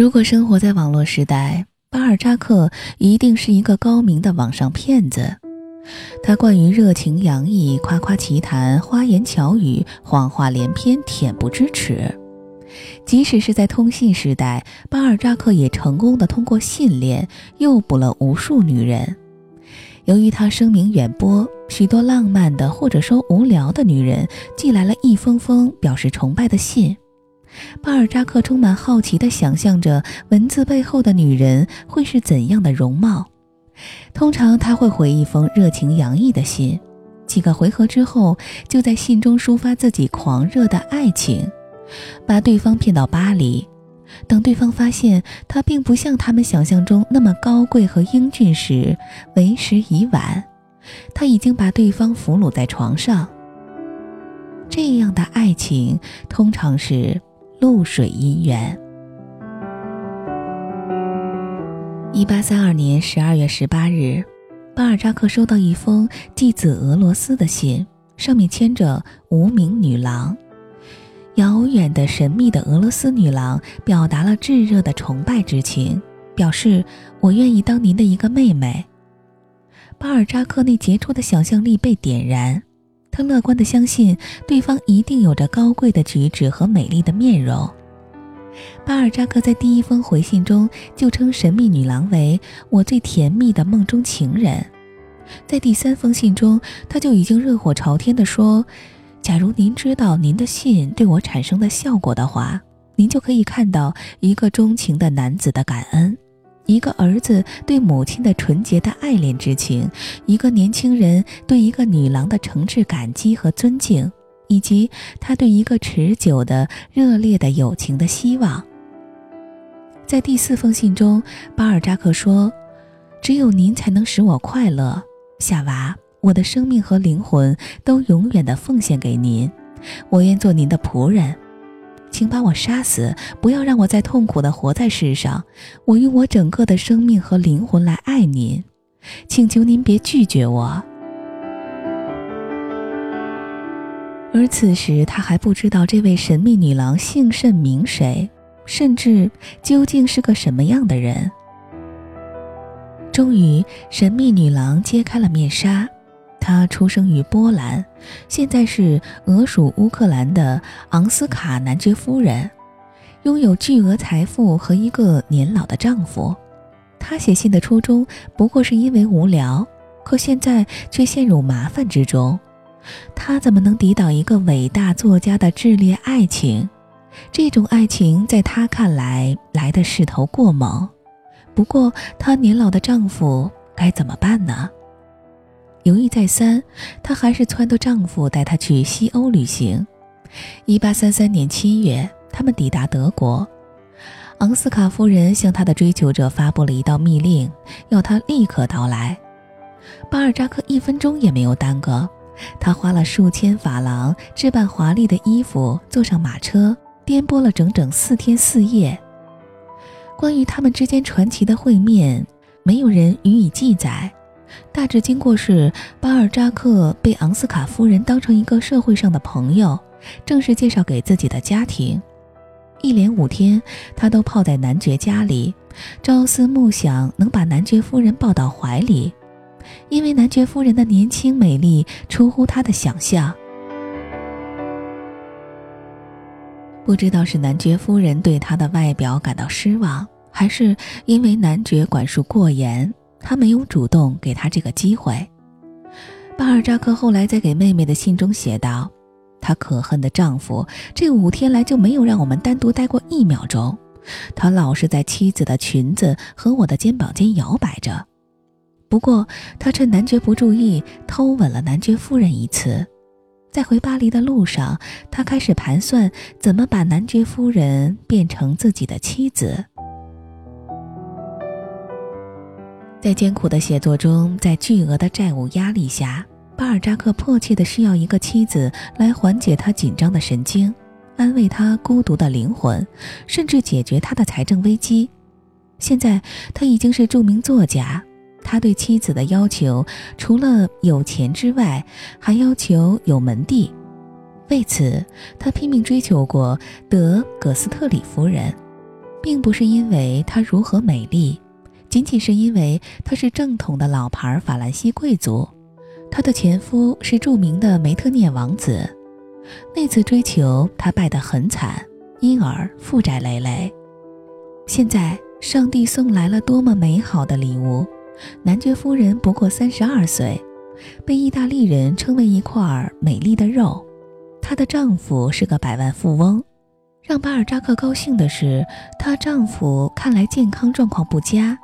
如果生活在网络时代，巴尔扎克一定是一个高明的网上骗子。他惯于热情洋溢、夸夸其谈、花言巧语、谎话连篇、恬不知耻。即使是在通信时代，巴尔扎克也成功的通过信恋诱捕了无数女人。由于他声名远播，许多浪漫的或者说无聊的女人寄来了一封封表示崇拜的信。巴尔扎克充满好奇地想象着文字背后的女人会是怎样的容貌。通常他会回一封热情洋溢的信，几个回合之后，就在信中抒发自己狂热的爱情，把对方骗到巴黎。等对方发现他并不像他们想象中那么高贵和英俊时，为时已晚，他已经把对方俘虏在床上。这样的爱情通常是。露水姻缘。一八三二年十二月十八日，巴尔扎克收到一封寄自俄罗斯的信，上面签着“无名女郎”。遥远的神秘的俄罗斯女郎表达了炙热的崇拜之情，表示我愿意当您的一个妹妹。巴尔扎克那杰出的想象力被点燃。他乐观地相信对方一定有着高贵的举止和美丽的面容。巴尔扎克在第一封回信中就称神秘女郎为“我最甜蜜的梦中情人”。在第三封信中，他就已经热火朝天地说：“假如您知道您的信对我产生的效果的话，您就可以看到一个钟情的男子的感恩。”一个儿子对母亲的纯洁的爱恋之情，一个年轻人对一个女郎的诚挚感激和尊敬，以及他对一个持久的、热烈的友情的希望。在第四封信中，巴尔扎克说：“只有您才能使我快乐，夏娃，我的生命和灵魂都永远的奉献给您，我愿做您的仆人。”请把我杀死，不要让我再痛苦的活在世上。我用我整个的生命和灵魂来爱您，请求您别拒绝我。而此时他还不知道这位神秘女郎姓甚名谁，甚至究竟是个什么样的人。终于，神秘女郎揭开了面纱。她出生于波兰，现在是俄属乌克兰的昂斯卡男爵夫人，拥有巨额财富和一个年老的丈夫。她写信的初衷不过是因为无聊，可现在却陷入麻烦之中。她怎么能抵挡一个伟大作家的炽烈爱情？这种爱情在她看来来的势头过猛。不过，她年老的丈夫该怎么办呢？犹豫再三，她还是撺掇丈夫带她去西欧旅行。一八三三年七月，他们抵达德国。昂斯卡夫人向她的追求者发布了一道密令，要他立刻到来。巴尔扎克一分钟也没有耽搁，他花了数千法郎置办华丽的衣服，坐上马车，颠簸了整整四天四夜。关于他们之间传奇的会面，没有人予以记载。大致经过是，巴尔扎克被昂斯卡夫人当成一个社会上的朋友，正式介绍给自己的家庭。一连五天，他都泡在男爵家里，朝思暮想能把男爵夫人抱到怀里，因为男爵夫人的年轻美丽出乎他的想象。不知道是男爵夫人对他的外表感到失望，还是因为男爵管束过严。他没有主动给他这个机会。巴尔扎克后来在给妹妹的信中写道：“她可恨的丈夫这五天来就没有让我们单独待过一秒钟，他老是在妻子的裙子和我的肩膀间摇摆着。不过，他趁男爵不注意偷吻了男爵夫人一次。在回巴黎的路上，他开始盘算怎么把男爵夫人变成自己的妻子。”在艰苦的写作中，在巨额的债务压力下，巴尔扎克迫切地需要一个妻子来缓解他紧张的神经，安慰他孤独的灵魂，甚至解决他的财政危机。现在他已经是著名作家，他对妻子的要求除了有钱之外，还要求有门第。为此，他拼命追求过德·葛斯特里夫人。并不是因为她如何美丽，仅仅是因为她是正统的老牌法兰西贵族，她的前夫是著名的梅特涅王子。那次追求，她败得很惨，因而负债累累。现在，上帝送来了多么美好的礼物！男爵夫人不过三十二岁，被意大利人称为一块美丽的肉。她的丈夫是个百万富翁。让巴尔扎克高兴的是，她丈夫看来健康状况不佳。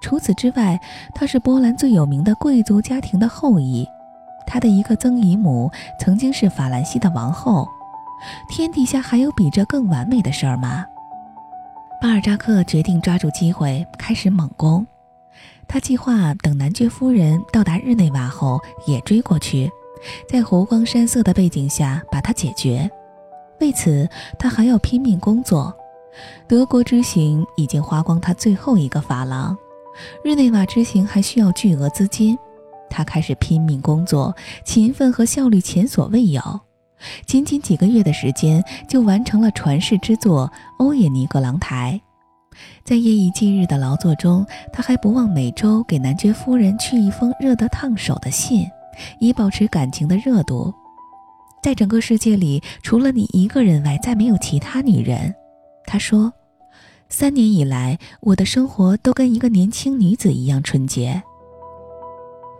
除此之外，她是波兰最有名的贵族家庭的后裔。她的一个曾姨母曾经是法兰西的王后。天底下还有比这更完美的事儿吗？巴尔扎克决定抓住机会开始猛攻。他计划等男爵夫人到达日内瓦后也追过去，在湖光山色的背景下把她解决。为此，他还要拼命工作。德国之行已经花光他最后一个法郎，日内瓦之行还需要巨额资金。他开始拼命工作，勤奋和效率前所未有。仅仅几个月的时间，就完成了传世之作《欧也尼格朗台》。在夜以继日的劳作中，他还不忘每周给男爵夫人去一封热得烫手的信，以保持感情的热度。在整个世界里，除了你一个人外，再没有其他女人。他说：“三年以来，我的生活都跟一个年轻女子一样纯洁。”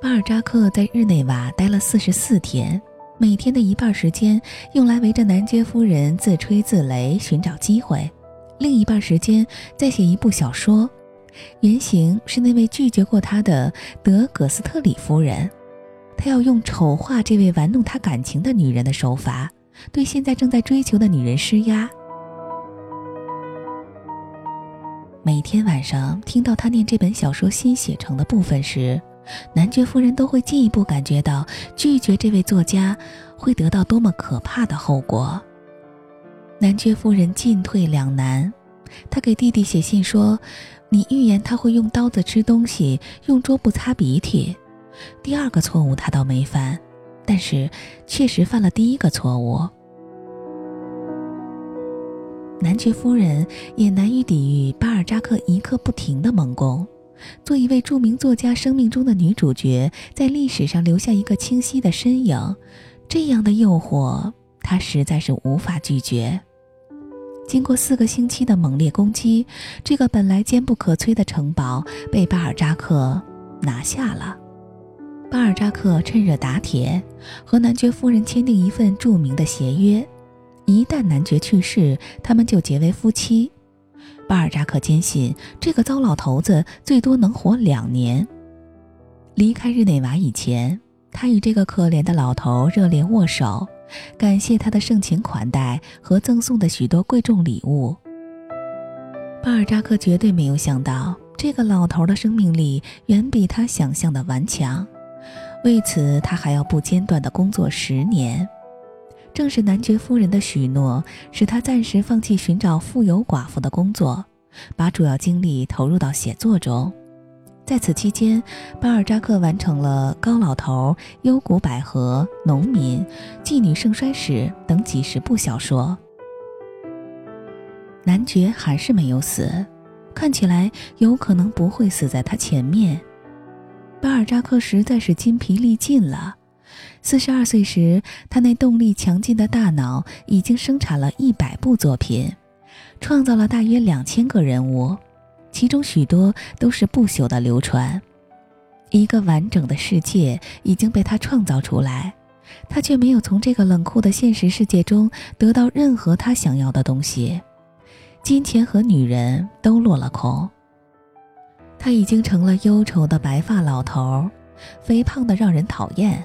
巴尔扎克在日内瓦待了四十四天，每天的一半时间用来围着男爵夫人自吹自擂，寻找机会；另一半时间在写一部小说，原型是那位拒绝过他的德葛斯特里夫人。他要用丑化这位玩弄他感情的女人的手法，对现在正在追求的女人施压。每天晚上听到他念这本小说新写成的部分时，男爵夫人都会进一步感觉到拒绝这位作家会得到多么可怕的后果。男爵夫人进退两难，他给弟弟写信说：“你预言他会用刀子吃东西，用桌布擦鼻涕。”第二个错误他倒没犯，但是确实犯了第一个错误。男爵夫人也难以抵御巴尔扎克一刻不停的猛攻。做一位著名作家生命中的女主角，在历史上留下一个清晰的身影，这样的诱惑，他实在是无法拒绝。经过四个星期的猛烈攻击，这个本来坚不可摧的城堡被巴尔扎克拿下了。巴尔扎克趁热打铁，和男爵夫人签订一份著名的协约：一旦男爵去世，他们就结为夫妻。巴尔扎克坚信，这个糟老头子最多能活两年。离开日内瓦以前，他与这个可怜的老头热烈握手，感谢他的盛情款待和赠送的许多贵重礼物。巴尔扎克绝对没有想到，这个老头的生命力远比他想象的顽强。为此，他还要不间断地工作十年。正是男爵夫人的许诺，使他暂时放弃寻找富有寡妇的工作，把主要精力投入到写作中。在此期间，巴尔扎克完成了《高老头》《幽谷百合》《农民》《妓女盛衰史》等几十部小说。男爵还是没有死，看起来有可能不会死在他前面。巴尔扎克实在是筋疲力尽了。四十二岁时，他那动力强劲的大脑已经生产了一百部作品，创造了大约两千个人物，其中许多都是不朽的流传。一个完整的世界已经被他创造出来，他却没有从这个冷酷的现实世界中得到任何他想要的东西，金钱和女人都落了空。他已经成了忧愁的白发老头，肥胖的让人讨厌，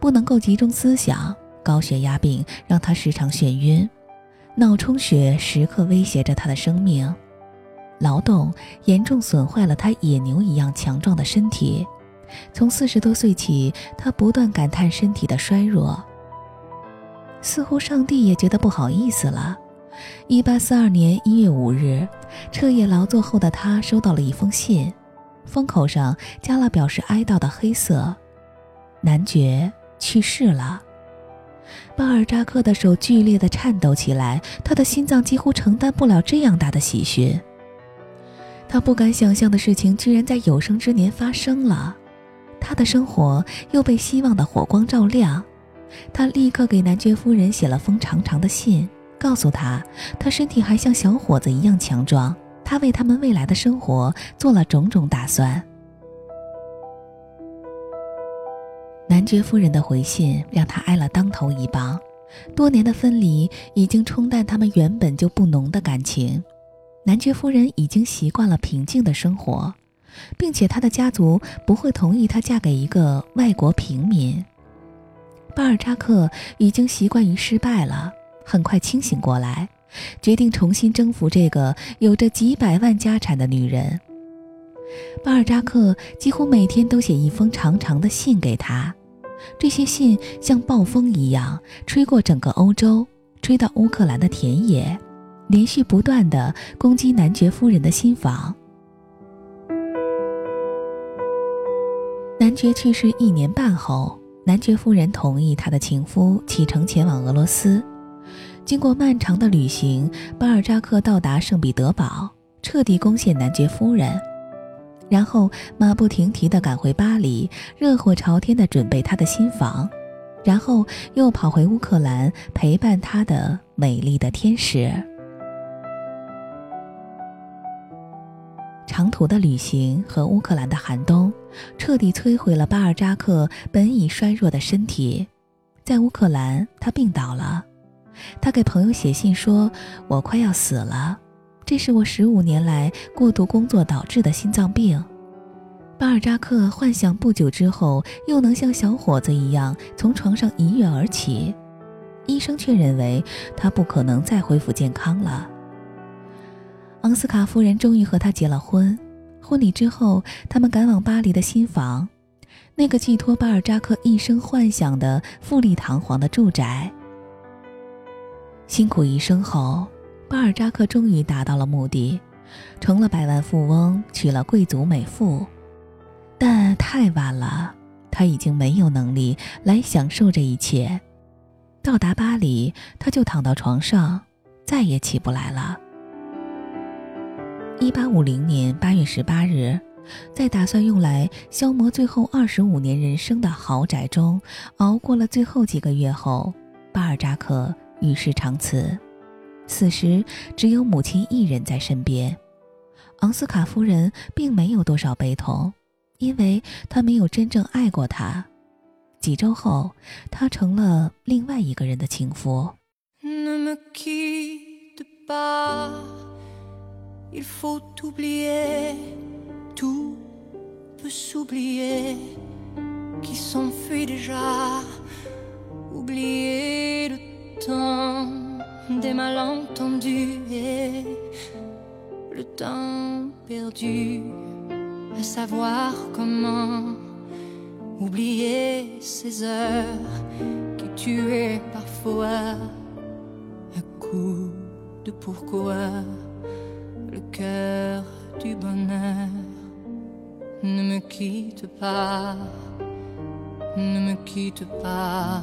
不能够集中思想，高血压病让他时常眩晕，脑充血时刻威胁着他的生命，劳动严重损坏了他野牛一样强壮的身体。从四十多岁起，他不断感叹身体的衰弱，似乎上帝也觉得不好意思了。一八四二年一月五日，彻夜劳作后的他收到了一封信，封口上加了表示哀悼的黑色。男爵去世了。巴尔扎克的手剧烈的颤抖起来，他的心脏几乎承担不了这样大的喜讯。他不敢想象的事情居然在有生之年发生了，他的生活又被希望的火光照亮。他立刻给男爵夫人写了封长长的信，告诉他他身体还像小伙子一样强壮，他为他们未来的生活做了种种打算。男爵夫人的回信让他挨了当头一棒，多年的分离已经冲淡他们原本就不浓的感情。男爵夫人已经习惯了平静的生活，并且他的家族不会同意她嫁给一个外国平民。巴尔扎克已经习惯于失败了，很快清醒过来，决定重新征服这个有着几百万家产的女人。巴尔扎克几乎每天都写一封长长的信给她，这些信像暴风一样吹过整个欧洲，吹到乌克兰的田野。连续不断的攻击男爵夫人的新房。男爵去世一年半后，男爵夫人同意他的情夫启程前往俄罗斯。经过漫长的旅行，巴尔扎克到达圣彼得堡，彻底攻陷男爵夫人，然后马不停蹄地赶回巴黎，热火朝天地准备他的新房，然后又跑回乌克兰陪伴他的美丽的天使。长途的旅行和乌克兰的寒冬，彻底摧毁了巴尔扎克本已衰弱的身体。在乌克兰，他病倒了。他给朋友写信说：“我快要死了，这是我十五年来过度工作导致的心脏病。”巴尔扎克幻想不久之后又能像小伙子一样从床上一跃而起，医生却认为他不可能再恢复健康了。昂斯卡夫人终于和他结了婚。婚礼之后，他们赶往巴黎的新房，那个寄托巴尔扎克一生幻想的富丽堂皇的住宅。辛苦一生后，巴尔扎克终于达到了目的，成了百万富翁，娶了贵族美妇。但太晚了，他已经没有能力来享受这一切。到达巴黎，他就躺到床上，再也起不来了。一八五零年八月十八日，在打算用来消磨最后二十五年人生的豪宅中熬过了最后几个月后，巴尔扎克与世长辞。此时只有母亲一人在身边。昂斯卡夫人并没有多少悲痛，因为她没有真正爱过他。几周后，他成了另外一个人的情妇。Des malentendus et le temps perdu à savoir comment. Oublier ces heures qui tuaient parfois un coup de pourquoi le cœur du bonheur. Ne me quitte pas, ne me quitte pas,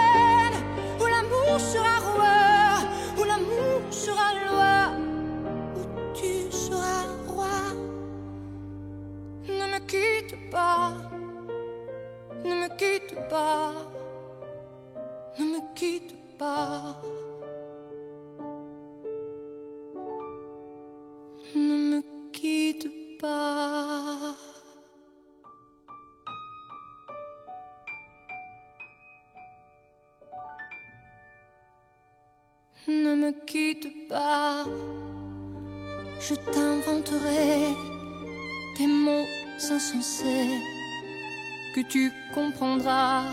quitte pas, ne me quitte pas, ne me quitte pas. Ne me quitte pas, je t'inventerai des mots insensés que tu comprendras.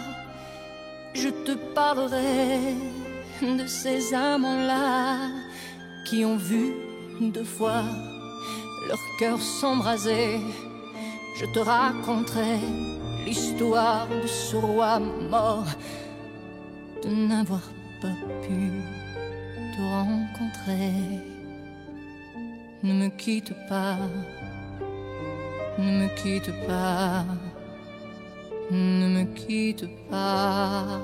Je te parlerai de ces amants-là qui ont vu deux fois leur cœur s'embraser. Je te raconterai l'histoire de ce roi mort, de n'avoir pas pu te rencontrer. Ne me quitte pas, ne me quitte pas, ne me quitte pas,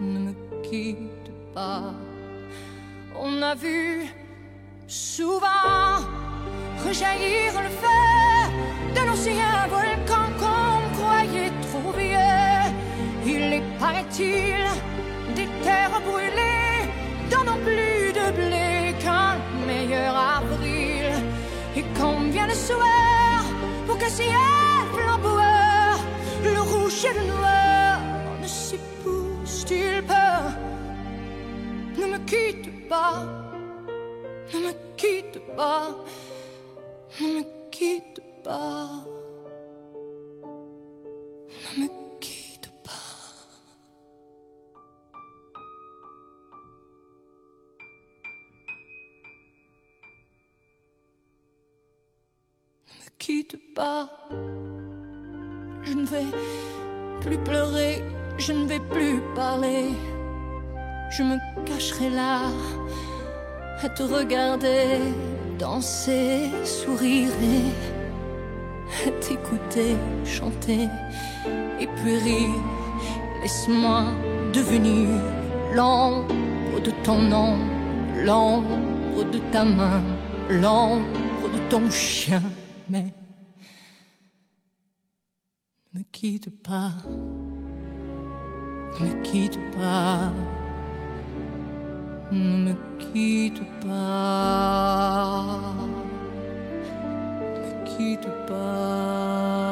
ne me quitte pas. On a vu souvent rejaillir le feu d'un ancien volcan qu'on croyait trop vieux. Il est, paraît-il, ciel flamboyant, le rouge et le noir. Ne s'épousent-ils pas? Ne me quitte pas, ne me quitte pas, ne me quitte pas, quitte pas. Je ne vais plus pleurer, je ne vais plus parler. Je me cacherai là à te regarder danser, sourire et t'écouter chanter et puis rire. Laisse-moi devenir l'ombre de ton nom, l'ombre de ta main, l'ombre de ton chien. Ne quitte pas, ne quitte pas. Ne me quitte pas, ne quitte pas.